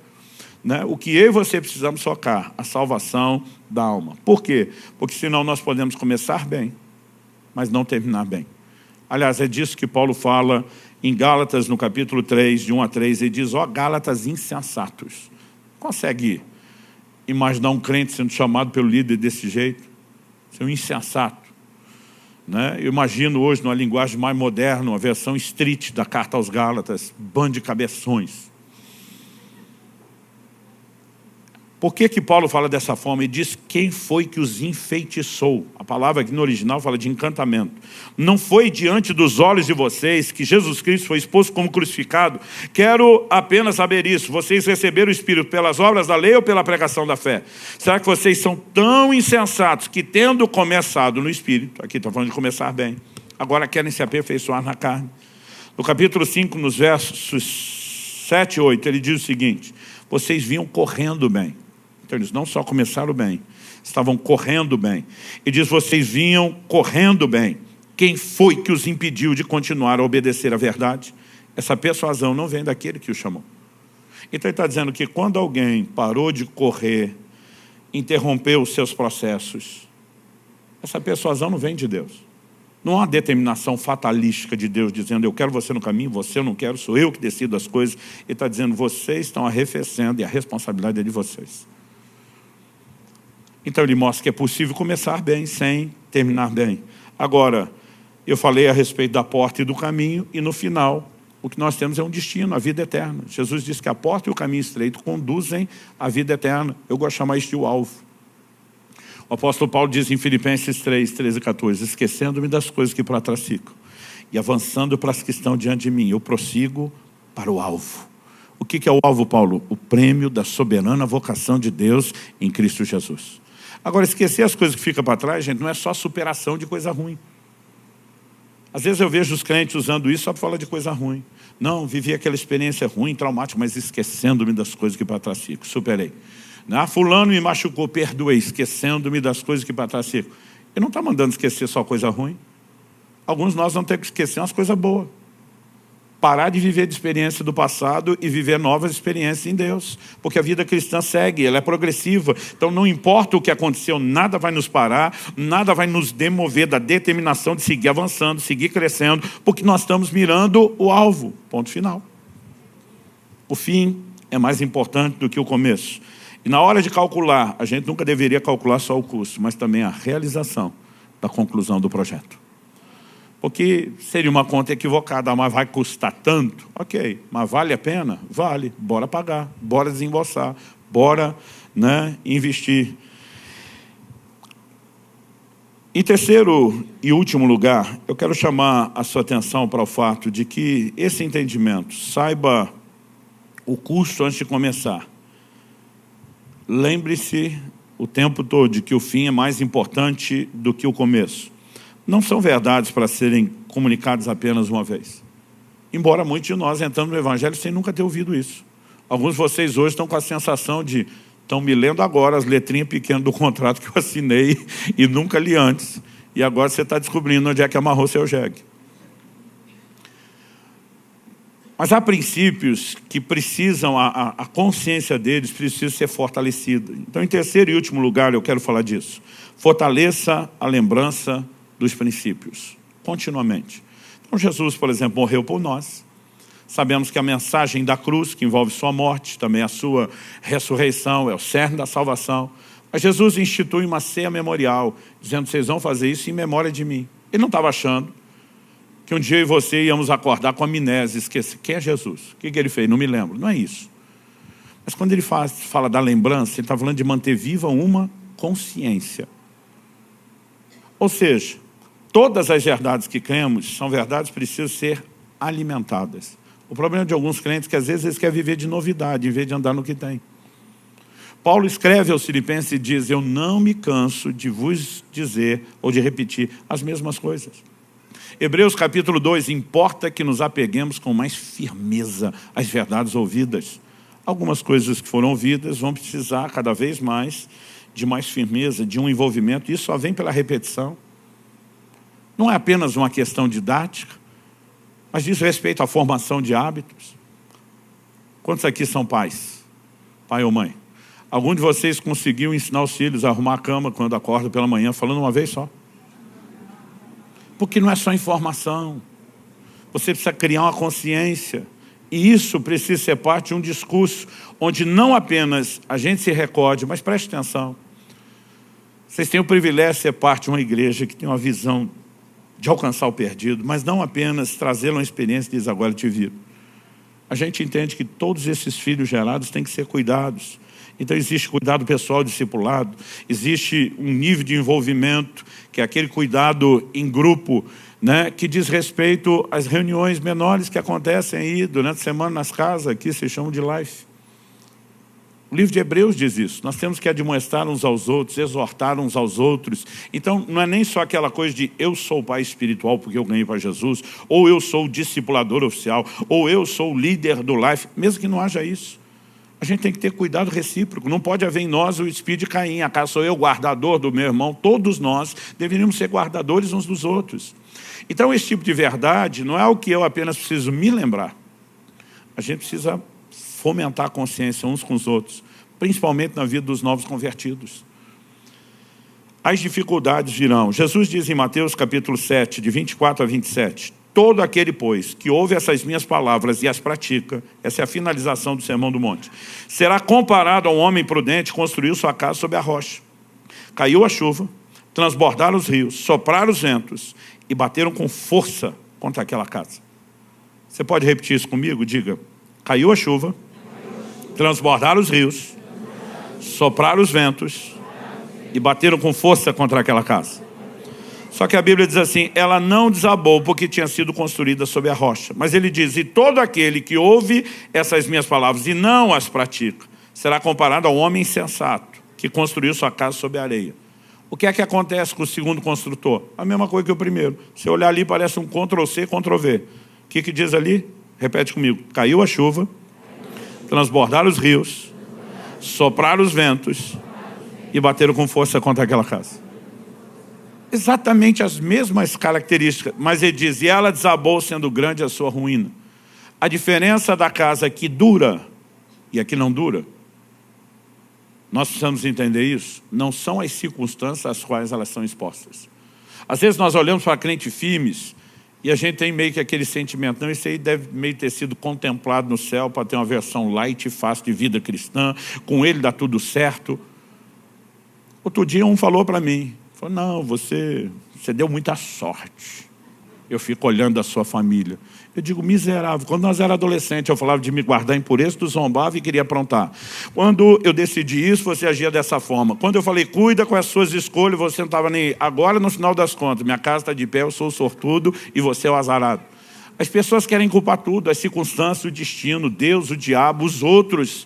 Né? O que eu e você precisamos focar, a salvação da alma. Por quê? Porque senão nós podemos começar bem, mas não terminar bem. Aliás, é disso que Paulo fala em Gálatas, no capítulo 3, de 1 a 3, ele diz, ó oh, Gálatas insensatos. Consegue imaginar um crente sendo chamado pelo líder desse jeito? Ser um insensato. Né? Eu imagino hoje, numa linguagem mais moderna, a versão street da carta aos Gálatas, bando de cabeções. Por que, que Paulo fala dessa forma? Ele diz quem foi que os enfeitiçou. A palavra aqui no original fala de encantamento. Não foi diante dos olhos de vocês que Jesus Cristo foi exposto como crucificado. Quero apenas saber isso. Vocês receberam o Espírito pelas obras da lei ou pela pregação da fé? Será que vocês são tão insensatos que, tendo começado no Espírito, aqui está falando de começar bem, agora querem se aperfeiçoar na carne? No capítulo 5, nos versos 7 e 8, ele diz o seguinte: Vocês vinham correndo bem. Então eles não só começaram bem, estavam correndo bem. E diz: vocês vinham correndo bem. Quem foi que os impediu de continuar a obedecer à verdade? Essa persuasão não vem daquele que o chamou. Então ele está dizendo que quando alguém parou de correr, interrompeu os seus processos, essa persuasão não vem de Deus. Não há determinação fatalística de Deus dizendo eu quero você no caminho, você eu não quero, sou eu que decido as coisas. Ele está dizendo vocês estão arrefecendo e a responsabilidade é de vocês. Então ele mostra que é possível começar bem sem terminar bem. Agora, eu falei a respeito da porta e do caminho, e no final, o que nós temos é um destino, a vida eterna. Jesus disse que a porta e o caminho estreito conduzem à vida eterna. Eu gosto de chamar isso de o alvo. O apóstolo Paulo diz em Filipenses 3, 13 e 14, esquecendo-me das coisas que para trás ficam, e avançando para as que estão diante de mim, eu prossigo para o alvo. O que é o alvo, Paulo? O prêmio da soberana vocação de Deus em Cristo Jesus. Agora, esquecer as coisas que ficam para trás, gente, não é só superação de coisa ruim. Às vezes eu vejo os crentes usando isso só para falar de coisa ruim. Não, vivi aquela experiência ruim, traumática, mas esquecendo-me das coisas que para trás ficam. Superei. Ah, fulano me machucou, perdoei, esquecendo-me das coisas que para trás ficam. Ele não está mandando esquecer só coisa ruim. Alguns de nós vamos ter que esquecer umas coisas boas parar de viver de experiência do passado e viver novas experiências em Deus. Porque a vida cristã segue, ela é progressiva. Então não importa o que aconteceu, nada vai nos parar, nada vai nos demover da determinação de seguir avançando, seguir crescendo, porque nós estamos mirando o alvo. Ponto final. O fim é mais importante do que o começo. E na hora de calcular, a gente nunca deveria calcular só o custo, mas também a realização da conclusão do projeto. Porque seria uma conta equivocada, mas vai custar tanto? Ok, mas vale a pena? Vale, bora pagar, bora desembolsar, bora né, investir. Em terceiro e último lugar, eu quero chamar a sua atenção para o fato de que esse entendimento, saiba o custo antes de começar. Lembre-se o tempo todo de que o fim é mais importante do que o começo não são verdades para serem comunicadas apenas uma vez. Embora muitos de nós entramos no Evangelho sem nunca ter ouvido isso. Alguns de vocês hoje estão com a sensação de estão me lendo agora as letrinhas pequenas do contrato que eu assinei e nunca li antes. E agora você está descobrindo onde é que amarrou seu jegue. Mas há princípios que precisam, a, a, consciência deles precisa ser fortalecida. Então, em terceiro e último lugar, eu quero falar disso. Fortaleça a lembrança dos princípios, continuamente. Então, Jesus, por exemplo, morreu por nós. Sabemos que a mensagem da cruz, que envolve sua morte, também a sua ressurreição, é o cerne da salvação. Mas Jesus institui uma ceia memorial, dizendo: vocês vão fazer isso em memória de mim. Ele não estava achando que um dia eu e você íamos acordar com amnésia, esquecer quem é Jesus. O que, ele fez? Não me lembro. Não é isso. Mas quando ele fala, fala da lembrança, ele está falando de manter viva uma consciência. Ou seja, Todas as verdades que cremos são verdades que precisam ser alimentadas. O problema de alguns crentes é que às vezes eles querem viver de novidade, em vez de andar no que tem. Paulo escreve aos filipenses e diz, eu não me canso de vos dizer ou de repetir as mesmas coisas. Hebreus capítulo 2, importa que nos apeguemos com mais firmeza às verdades ouvidas. Algumas coisas que foram ouvidas vão precisar cada vez mais de mais firmeza, de um envolvimento, isso só vem pela repetição. Não é apenas uma questão didática, mas diz respeito à formação de hábitos. Quantos aqui são pais? Pai ou mãe? Algum de vocês conseguiu ensinar os filhos a arrumar a cama quando acorda pela manhã, falando uma vez só? Porque não é só informação. Você precisa criar uma consciência. E isso precisa ser parte de um discurso onde não apenas a gente se recorde, mas preste atenção. Vocês têm o privilégio de ser parte de uma igreja que tem uma visão de alcançar o perdido, mas não apenas trazê-lo uma experiência e diz, agora te vi. A gente entende que todos esses filhos gerados têm que ser cuidados. Então existe cuidado pessoal discipulado, existe um nível de envolvimento, que é aquele cuidado em grupo, né, que diz respeito às reuniões menores que acontecem aí durante a semana nas casas, aqui se chamam de life. O livro de Hebreus diz isso. Nós temos que admoestar uns aos outros, exortar uns aos outros. Então, não é nem só aquela coisa de eu sou pai espiritual porque eu ganhei para Jesus, ou eu sou discipulador oficial, ou eu sou líder do life, mesmo que não haja isso. A gente tem que ter cuidado recíproco. Não pode haver em nós o espírito de Caim. Acaso sou eu guardador do meu irmão? Todos nós deveríamos ser guardadores uns dos outros. Então, esse tipo de verdade não é o que eu apenas preciso me lembrar. A gente precisa fomentar a consciência uns com os outros, principalmente na vida dos novos convertidos. As dificuldades virão. Jesus diz em Mateus capítulo 7, de 24 a 27, Todo aquele, pois, que ouve essas minhas palavras e as pratica, essa é a finalização do Sermão do Monte, será comparado a um homem prudente que construiu sua casa sobre a rocha. Caiu a chuva, transbordaram os rios, sopraram os ventos e bateram com força contra aquela casa. Você pode repetir isso comigo? Diga, caiu a chuva, transbordaram os rios, sopraram os ventos e bateram com força contra aquela casa. Só que a Bíblia diz assim: ela não desabou porque tinha sido construída sobre a rocha. Mas ele diz: e todo aquele que ouve essas minhas palavras e não as pratica, será comparado ao homem insensato que construiu sua casa sobre a areia. O que é que acontece com o segundo construtor? A mesma coisa que o primeiro. Se olhar ali, parece um Ctrl-C, Ctrl-V. O que, que diz ali? Repete comigo. Caiu a chuva, transbordaram os rios, sopraram os ventos e bateram com força contra aquela casa. Exatamente as mesmas características, mas ele diz, e ela desabou sendo grande a sua ruína. A diferença da casa que dura e a que não dura, nós precisamos entender isso, não são as circunstâncias às quais elas são expostas. Às vezes nós olhamos para crentes firmes e a gente tem meio que aquele sentimento, não, isso aí deve meio ter sido contemplado no céu para ter uma versão light e fácil de vida cristã, com ele dá tudo certo. Outro dia um falou para mim, falou, não, você, você deu muita sorte. Eu fico olhando a sua família. Eu digo, miserável. Quando nós éramos adolescentes, eu falava de me guardar em pureza, tu zombava e queria aprontar. Quando eu decidi isso, você agia dessa forma. Quando eu falei, cuida com as suas escolhas, você não estava nem. Agora, no final das contas, minha casa está de pé, eu sou o sortudo e você é o azarado. As pessoas querem culpar tudo, as circunstâncias, o destino, Deus, o diabo, os outros.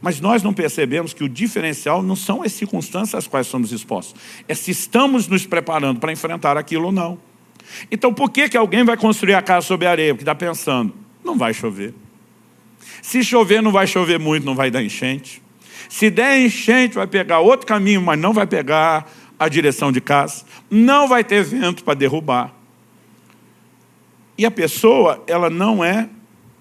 Mas nós não percebemos que o diferencial não são as circunstâncias às quais somos expostos. É se estamos nos preparando para enfrentar aquilo ou não. Então por que, que alguém vai construir a casa sobre a areia? Porque está pensando, não vai chover. Se chover, não vai chover muito, não vai dar enchente. Se der enchente, vai pegar outro caminho, mas não vai pegar a direção de casa. Não vai ter vento para derrubar. E a pessoa, ela não é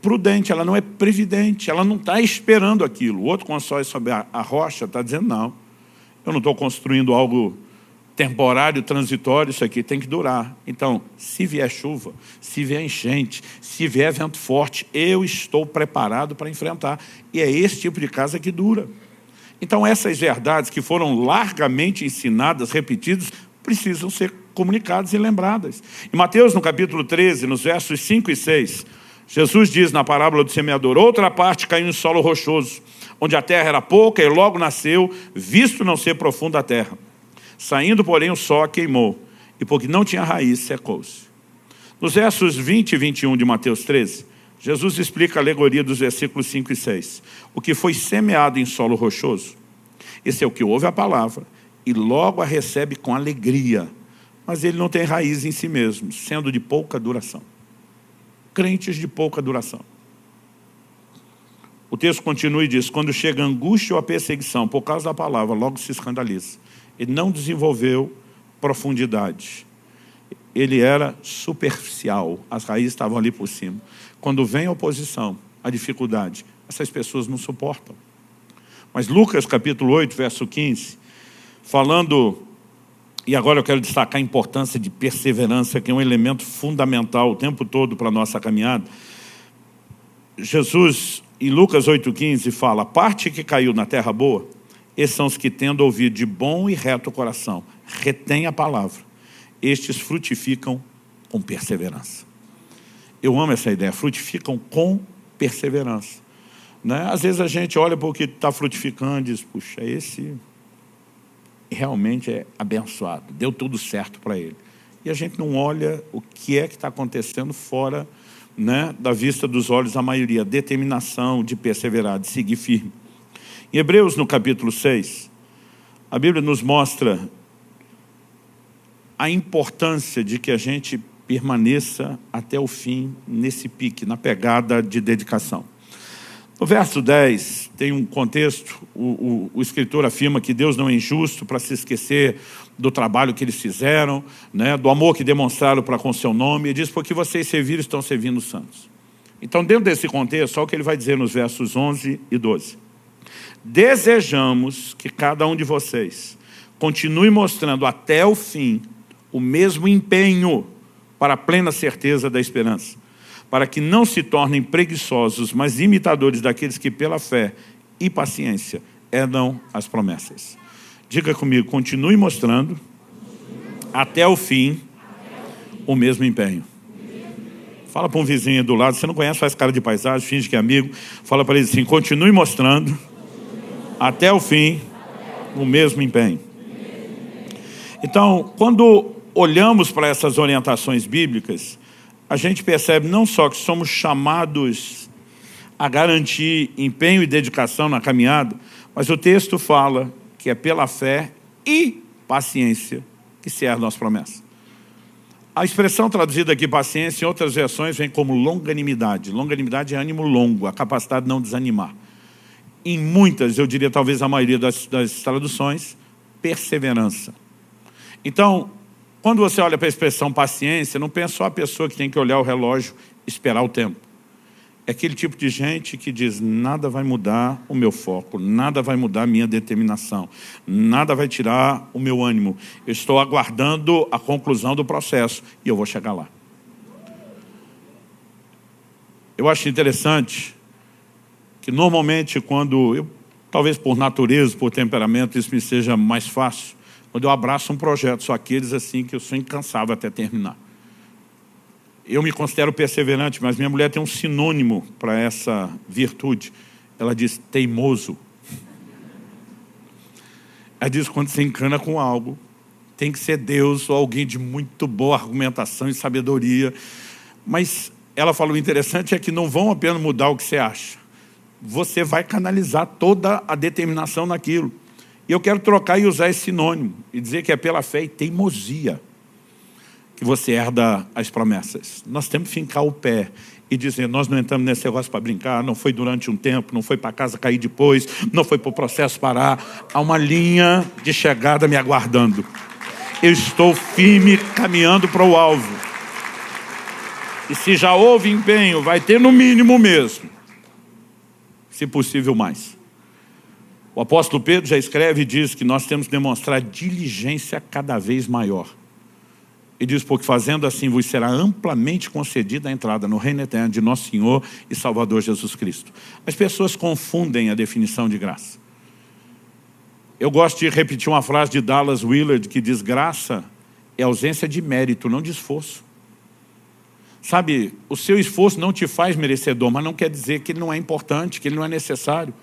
prudente, ela não é previdente, ela não está esperando aquilo. O outro constrói sobre a, a rocha, está dizendo, não, eu não estou construindo algo temporário, transitório, isso aqui tem que durar. Então, se vier chuva, se vier enchente, se vier vento forte, eu estou preparado para enfrentar. E é esse tipo de casa que dura. Então, essas verdades que foram largamente ensinadas, repetidas, precisam ser comunicadas e lembradas. Em Mateus, no capítulo 13, nos versos 5 e 6, Jesus diz na parábola do semeador, outra parte caiu em solo rochoso, onde a terra era pouca e logo nasceu, visto não ser profunda a terra. Saindo, porém, o sol queimou, e porque não tinha raiz, secou-se. Nos versos 20 e 21 de Mateus 13, Jesus explica a alegoria dos versículos 5 e 6. O que foi semeado em solo rochoso, esse é o que ouve a palavra e logo a recebe com alegria, mas ele não tem raiz em si mesmo, sendo de pouca duração. Crentes de pouca duração. O texto continua e diz: quando chega a angústia ou a perseguição por causa da palavra, logo se escandaliza ele não desenvolveu profundidade. ele era superficial, as raízes estavam ali por cima. Quando vem a oposição, a dificuldade, essas pessoas não suportam. Mas Lucas capítulo 8, verso 15, falando, e agora eu quero destacar a importância de perseverança, que é um elemento fundamental o tempo todo para a nossa caminhada. Jesus, em Lucas 8,15, fala: a parte que caiu na terra boa, esses são os que tendo ouvido de bom e reto coração, retém a palavra estes frutificam com perseverança. Eu amo essa ideia, frutificam com perseverança. Né? Às vezes a gente olha para o que está frutificando e diz, puxa, esse realmente é abençoado, deu tudo certo para ele. E a gente não olha o que é que está acontecendo fora né, da vista dos olhos da maioria, determinação de perseverar, de seguir firme. Em Hebreus, no capítulo 6, a Bíblia nos mostra a importância de que a gente permaneça até o fim nesse pique, na pegada de dedicação. No verso 10, tem um contexto, o, o, o escritor afirma que Deus não é injusto para se esquecer do trabalho que eles fizeram, né, do amor que demonstraram para com seu nome, e diz, porque vocês serviram, estão servindo os santos. Então, dentro desse contexto, olha o que ele vai dizer nos versos 11 e 12. Desejamos que cada um de vocês continue mostrando até o fim o mesmo empenho para a plena certeza da esperança, para que não se tornem preguiçosos, mas imitadores daqueles que pela fé e paciência herdam as promessas. Diga comigo, continue mostrando até o fim o mesmo empenho. Fala para um vizinho do lado, você não conhece, faz cara de paisagem, finge que é amigo. Fala para ele assim: continue mostrando até o fim o mesmo empenho. Então, quando olhamos para essas orientações bíblicas, a gente percebe não só que somos chamados a garantir empenho e dedicação na caminhada, mas o texto fala que é pela fé e paciência que se erra nossa promessa. A expressão traduzida aqui, paciência, em outras versões, vem como longanimidade. Longanimidade é ânimo longo, a capacidade de não desanimar. Em muitas, eu diria talvez a maioria das, das traduções, perseverança. Então, quando você olha para a expressão paciência, não pensa só a pessoa que tem que olhar o relógio esperar o tempo. É aquele tipo de gente que diz: nada vai mudar o meu foco, nada vai mudar a minha determinação, nada vai tirar o meu ânimo. Eu estou aguardando a conclusão do processo e eu vou chegar lá. Eu acho interessante que normalmente quando eu, talvez por natureza, por temperamento, isso me seja mais fácil quando eu abraço um projeto, só aqueles assim que eu sou incansável até terminar. Eu me considero perseverante, mas minha mulher tem um sinônimo para essa virtude. Ela diz teimoso. Ela diz quando você encana com algo, tem que ser Deus ou alguém de muito boa argumentação e sabedoria. Mas ela falou: o interessante é que não vão apenas mudar o que você acha, você vai canalizar toda a determinação naquilo. E eu quero trocar e usar esse sinônimo e dizer que é pela fé e teimosia que você herda as promessas. Nós temos que fincar o pé e dizer: nós não entramos nesse negócio para brincar, não foi durante um tempo, não foi para casa cair depois, não foi para o processo parar. Há uma linha de chegada me aguardando. Eu estou firme caminhando para o alvo. E se já houve empenho, vai ter no mínimo mesmo. Se possível, mais. O apóstolo Pedro já escreve e diz que nós temos que demonstrar diligência cada vez maior. E diz, porque fazendo assim vos será amplamente concedida a entrada no reino eterno de nosso Senhor e Salvador Jesus Cristo. As pessoas confundem a definição de graça. Eu gosto de repetir uma frase de Dallas Willard que diz, graça é ausência de mérito, não de esforço. Sabe, o seu esforço não te faz merecedor, mas não quer dizer que ele não é importante, que ele não é necessário.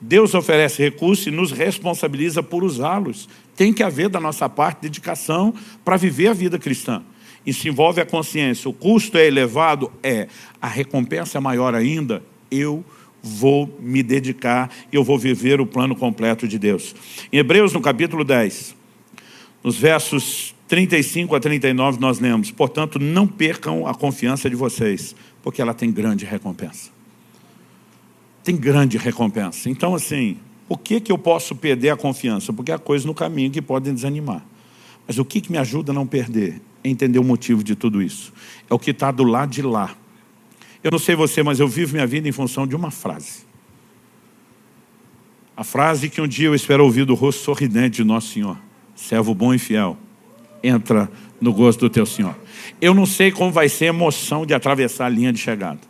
Deus oferece recursos e nos responsabiliza por usá-los. Tem que haver da nossa parte dedicação para viver a vida cristã. Isso envolve a consciência. O custo é elevado? É. A recompensa é maior ainda? Eu vou me dedicar eu vou viver o plano completo de Deus. Em Hebreus, no capítulo 10, nos versos 35 a 39, nós lemos: Portanto, não percam a confiança de vocês, porque ela tem grande recompensa tem grande recompensa. Então, assim, por que, que eu posso perder a confiança? Porque há coisas no caminho que podem desanimar. Mas o que, que me ajuda a não perder? é entender o motivo de tudo isso. É o que está do lado de lá. Eu não sei você, mas eu vivo minha vida em função de uma frase. A frase que um dia eu espero ouvir do rosto sorridente de Nosso Senhor. Servo bom e fiel, entra no gosto do teu Senhor. Eu não sei como vai ser a emoção de atravessar a linha de chegada.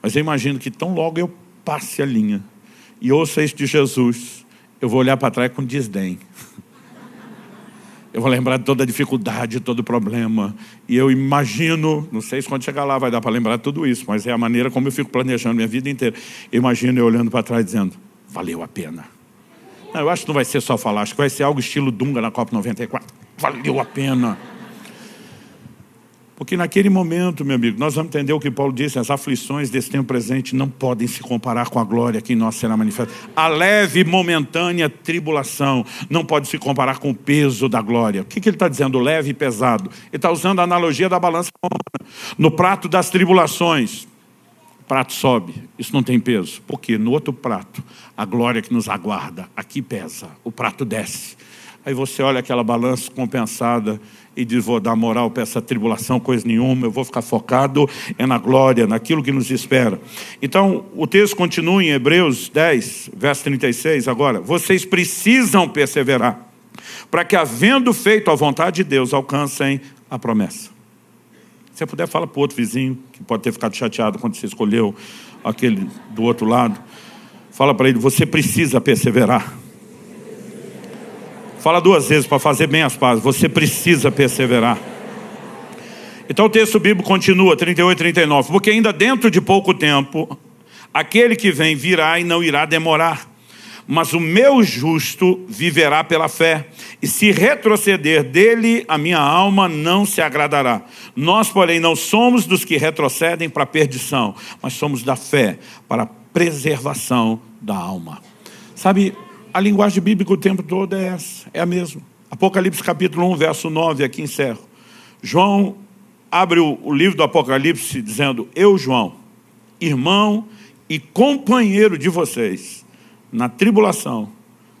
Mas eu imagino que tão logo eu passe a linha e ouça isso de Jesus, eu vou olhar para trás com desdém. Eu vou lembrar de toda a dificuldade, todo o problema. E eu imagino, não sei se quando chegar lá vai dar para lembrar tudo isso, mas é a maneira como eu fico planejando minha vida inteira. Eu imagino eu olhando para trás dizendo, valeu a pena. Não, eu acho que não vai ser só falar, acho que vai ser algo estilo Dunga na Copa 94. Valeu a pena. Porque naquele momento, meu amigo, nós vamos entender o que Paulo disse, as aflições desse tempo presente não podem se comparar com a glória que em nós será manifesta. A leve momentânea tribulação não pode se comparar com o peso da glória. O que, que ele está dizendo, leve e pesado? Ele está usando a analogia da balança no prato das tribulações. O prato sobe, isso não tem peso. Porque no outro prato, a glória que nos aguarda, aqui pesa, o prato desce. Aí você olha aquela balança compensada e diz, vou dar moral para essa tribulação, coisa nenhuma, eu vou ficar focado é na glória, naquilo que nos espera. Então, o texto continua em Hebreus 10, verso 36, agora, vocês precisam perseverar, para que havendo feito a vontade de Deus, alcancem a promessa. Se puder, fala para o outro vizinho, que pode ter ficado chateado quando você escolheu aquele do outro lado. Fala para ele, você precisa perseverar. Fala duas vezes para fazer bem as pazes. Você precisa perseverar. Então o texto bíblico continua, 38 e 39. Porque ainda dentro de pouco tempo, aquele que vem virá e não irá demorar. Mas o meu justo viverá pela fé. E se retroceder dele, a minha alma não se agradará. Nós, porém, não somos dos que retrocedem para a perdição, mas somos da fé para a preservação da alma. Sabe, a linguagem bíblica o tempo todo é essa, é a mesma. Apocalipse capítulo 1, verso 9, aqui encerro. João abre o, o livro do Apocalipse dizendo, eu João, irmão e companheiro de vocês, na tribulação,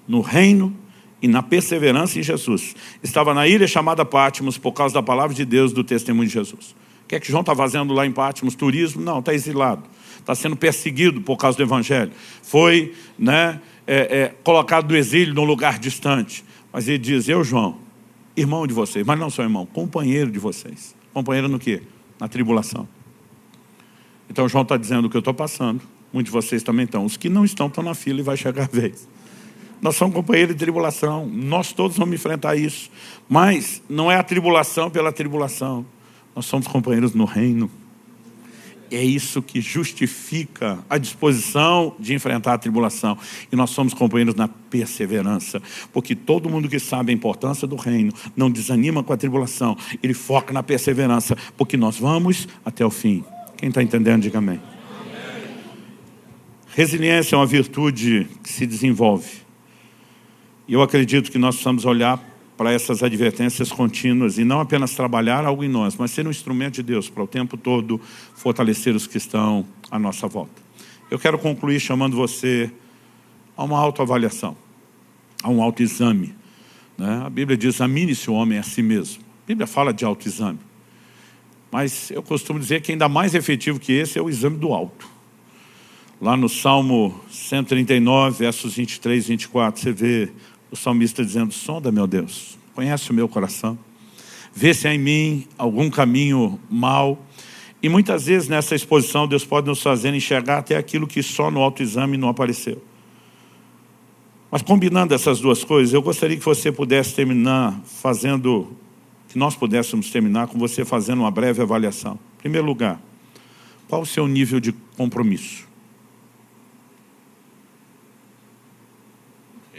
no reino e na perseverança em Jesus. Estava na ilha chamada Pátimos por causa da palavra de Deus, do testemunho de Jesus. O que é que João está fazendo lá em Pátimos? Turismo? Não, está exilado. Está sendo perseguido por causa do Evangelho. Foi, né, é, é, colocado do exílio num lugar distante. Mas ele diz, eu João, irmão de vocês, mas não sou irmão, companheiro de vocês. Companheiro no quê? Na tribulação. Então João está dizendo o que eu estou passando. Muitos de vocês também estão. Os que não estão, estão na fila e vai chegar a vez. Nós somos companheiros de tribulação. Nós todos vamos enfrentar isso. Mas não é a tribulação pela tribulação. Nós somos companheiros no reino é isso que justifica a disposição de enfrentar a tribulação. E nós somos companheiros na perseverança, porque todo mundo que sabe a importância do reino não desanima com a tribulação, ele foca na perseverança, porque nós vamos até o fim. Quem está entendendo, diga amém. Resiliência é uma virtude que se desenvolve. E eu acredito que nós precisamos olhar para essas advertências contínuas e não apenas trabalhar algo em nós, mas ser um instrumento de Deus para o tempo todo fortalecer os que estão à nossa volta. Eu quero concluir chamando você a uma autoavaliação, a um autoexame. Né? A Bíblia diz, examine-se o homem a si mesmo. A Bíblia fala de autoexame. Mas eu costumo dizer que ainda mais efetivo que esse é o exame do alto. Lá no Salmo 139, versos 23 e 24, você vê o salmista dizendo: Sonda, meu Deus, conhece o meu coração, vê se há em mim algum caminho mal. E muitas vezes nessa exposição, Deus pode nos fazer enxergar até aquilo que só no autoexame não apareceu. Mas combinando essas duas coisas, eu gostaria que você pudesse terminar fazendo, que nós pudéssemos terminar com você fazendo uma breve avaliação. Em primeiro lugar, qual o seu nível de compromisso?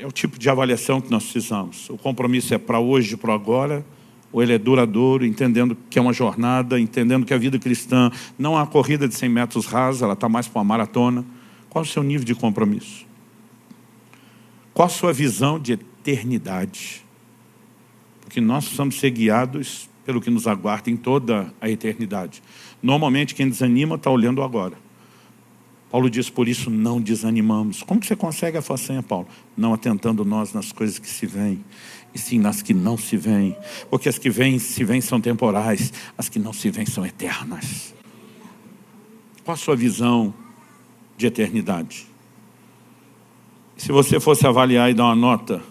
É o tipo de avaliação que nós precisamos. O compromisso é para hoje, para agora, ou ele é duradouro, entendendo que é uma jornada, entendendo que a vida cristã não é uma corrida de 100 metros rasa, ela está mais para uma maratona. Qual o seu nível de compromisso? Qual a sua visão de eternidade? Porque nós precisamos ser guiados pelo que nos aguarda em toda a eternidade. Normalmente quem desanima está olhando agora. Paulo diz, por isso não desanimamos. Como que você consegue a façanha, Paulo? Não atentando nós nas coisas que se veem. e sim nas que não se veem, porque as que vêm se vêm são temporais, as que não se veem são eternas. Qual a sua visão de eternidade? Se você fosse avaliar e dar uma nota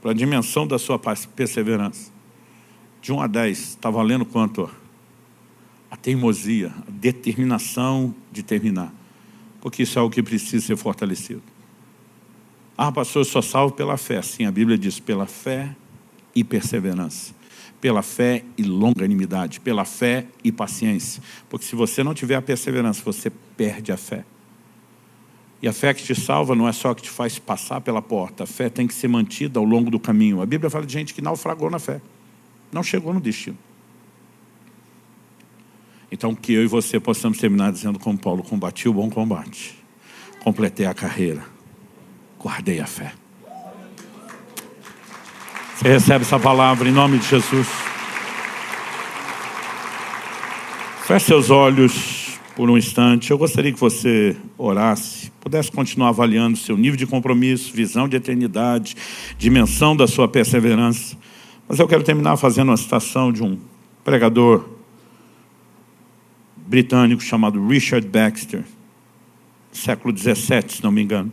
para a dimensão da sua perseverança, de 1 a 10, está valendo quanto? A teimosia, a determinação de terminar. Porque isso é o que precisa ser fortalecido. Ah, pastor, eu só salvo pela fé. Sim, a Bíblia diz pela fé e perseverança. Pela fé e longanimidade. Pela fé e paciência. Porque se você não tiver a perseverança, você perde a fé. E a fé que te salva não é só que te faz passar pela porta. A fé tem que ser mantida ao longo do caminho. A Bíblia fala de gente que naufragou na fé. Não chegou no destino. Então que eu e você possamos terminar dizendo como Paulo, combati o bom combate. Completei a carreira guardei a fé. Você recebe essa palavra em nome de Jesus. Feche seus olhos por um instante. Eu gostaria que você orasse, pudesse continuar avaliando seu nível de compromisso, visão de eternidade, dimensão da sua perseverança. Mas eu quero terminar fazendo uma citação de um pregador britânico chamado Richard Baxter, século XVII, se não me engano.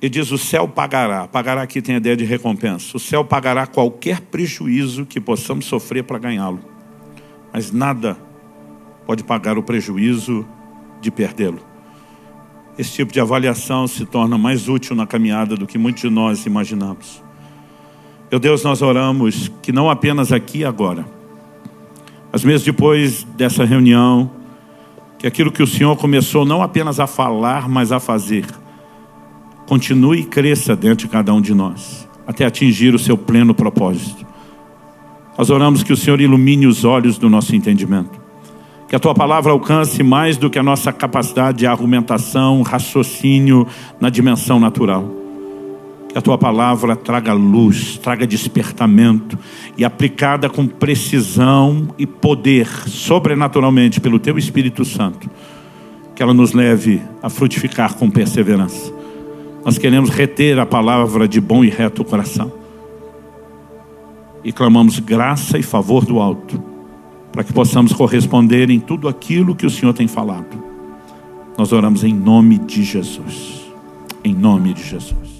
E diz: o céu pagará. Pagará aqui tem a ideia de recompensa. O céu pagará qualquer prejuízo que possamos sofrer para ganhá-lo. Mas nada pode pagar o prejuízo de perdê-lo. Esse tipo de avaliação se torna mais útil na caminhada do que muitos de nós imaginamos. Meu Deus, nós oramos que não apenas aqui e agora, mas mesmo depois dessa reunião, que aquilo que o Senhor começou não apenas a falar, mas a fazer continue e cresça dentro de cada um de nós, até atingir o seu pleno propósito. Nós oramos que o Senhor ilumine os olhos do nosso entendimento, que a tua palavra alcance mais do que a nossa capacidade de argumentação, raciocínio na dimensão natural. Que a tua palavra traga luz, traga despertamento e aplicada com precisão e poder, sobrenaturalmente, pelo teu Espírito Santo, que ela nos leve a frutificar com perseverança nós queremos reter a palavra de bom e reto coração. E clamamos graça e favor do alto, para que possamos corresponder em tudo aquilo que o Senhor tem falado. Nós oramos em nome de Jesus. Em nome de Jesus.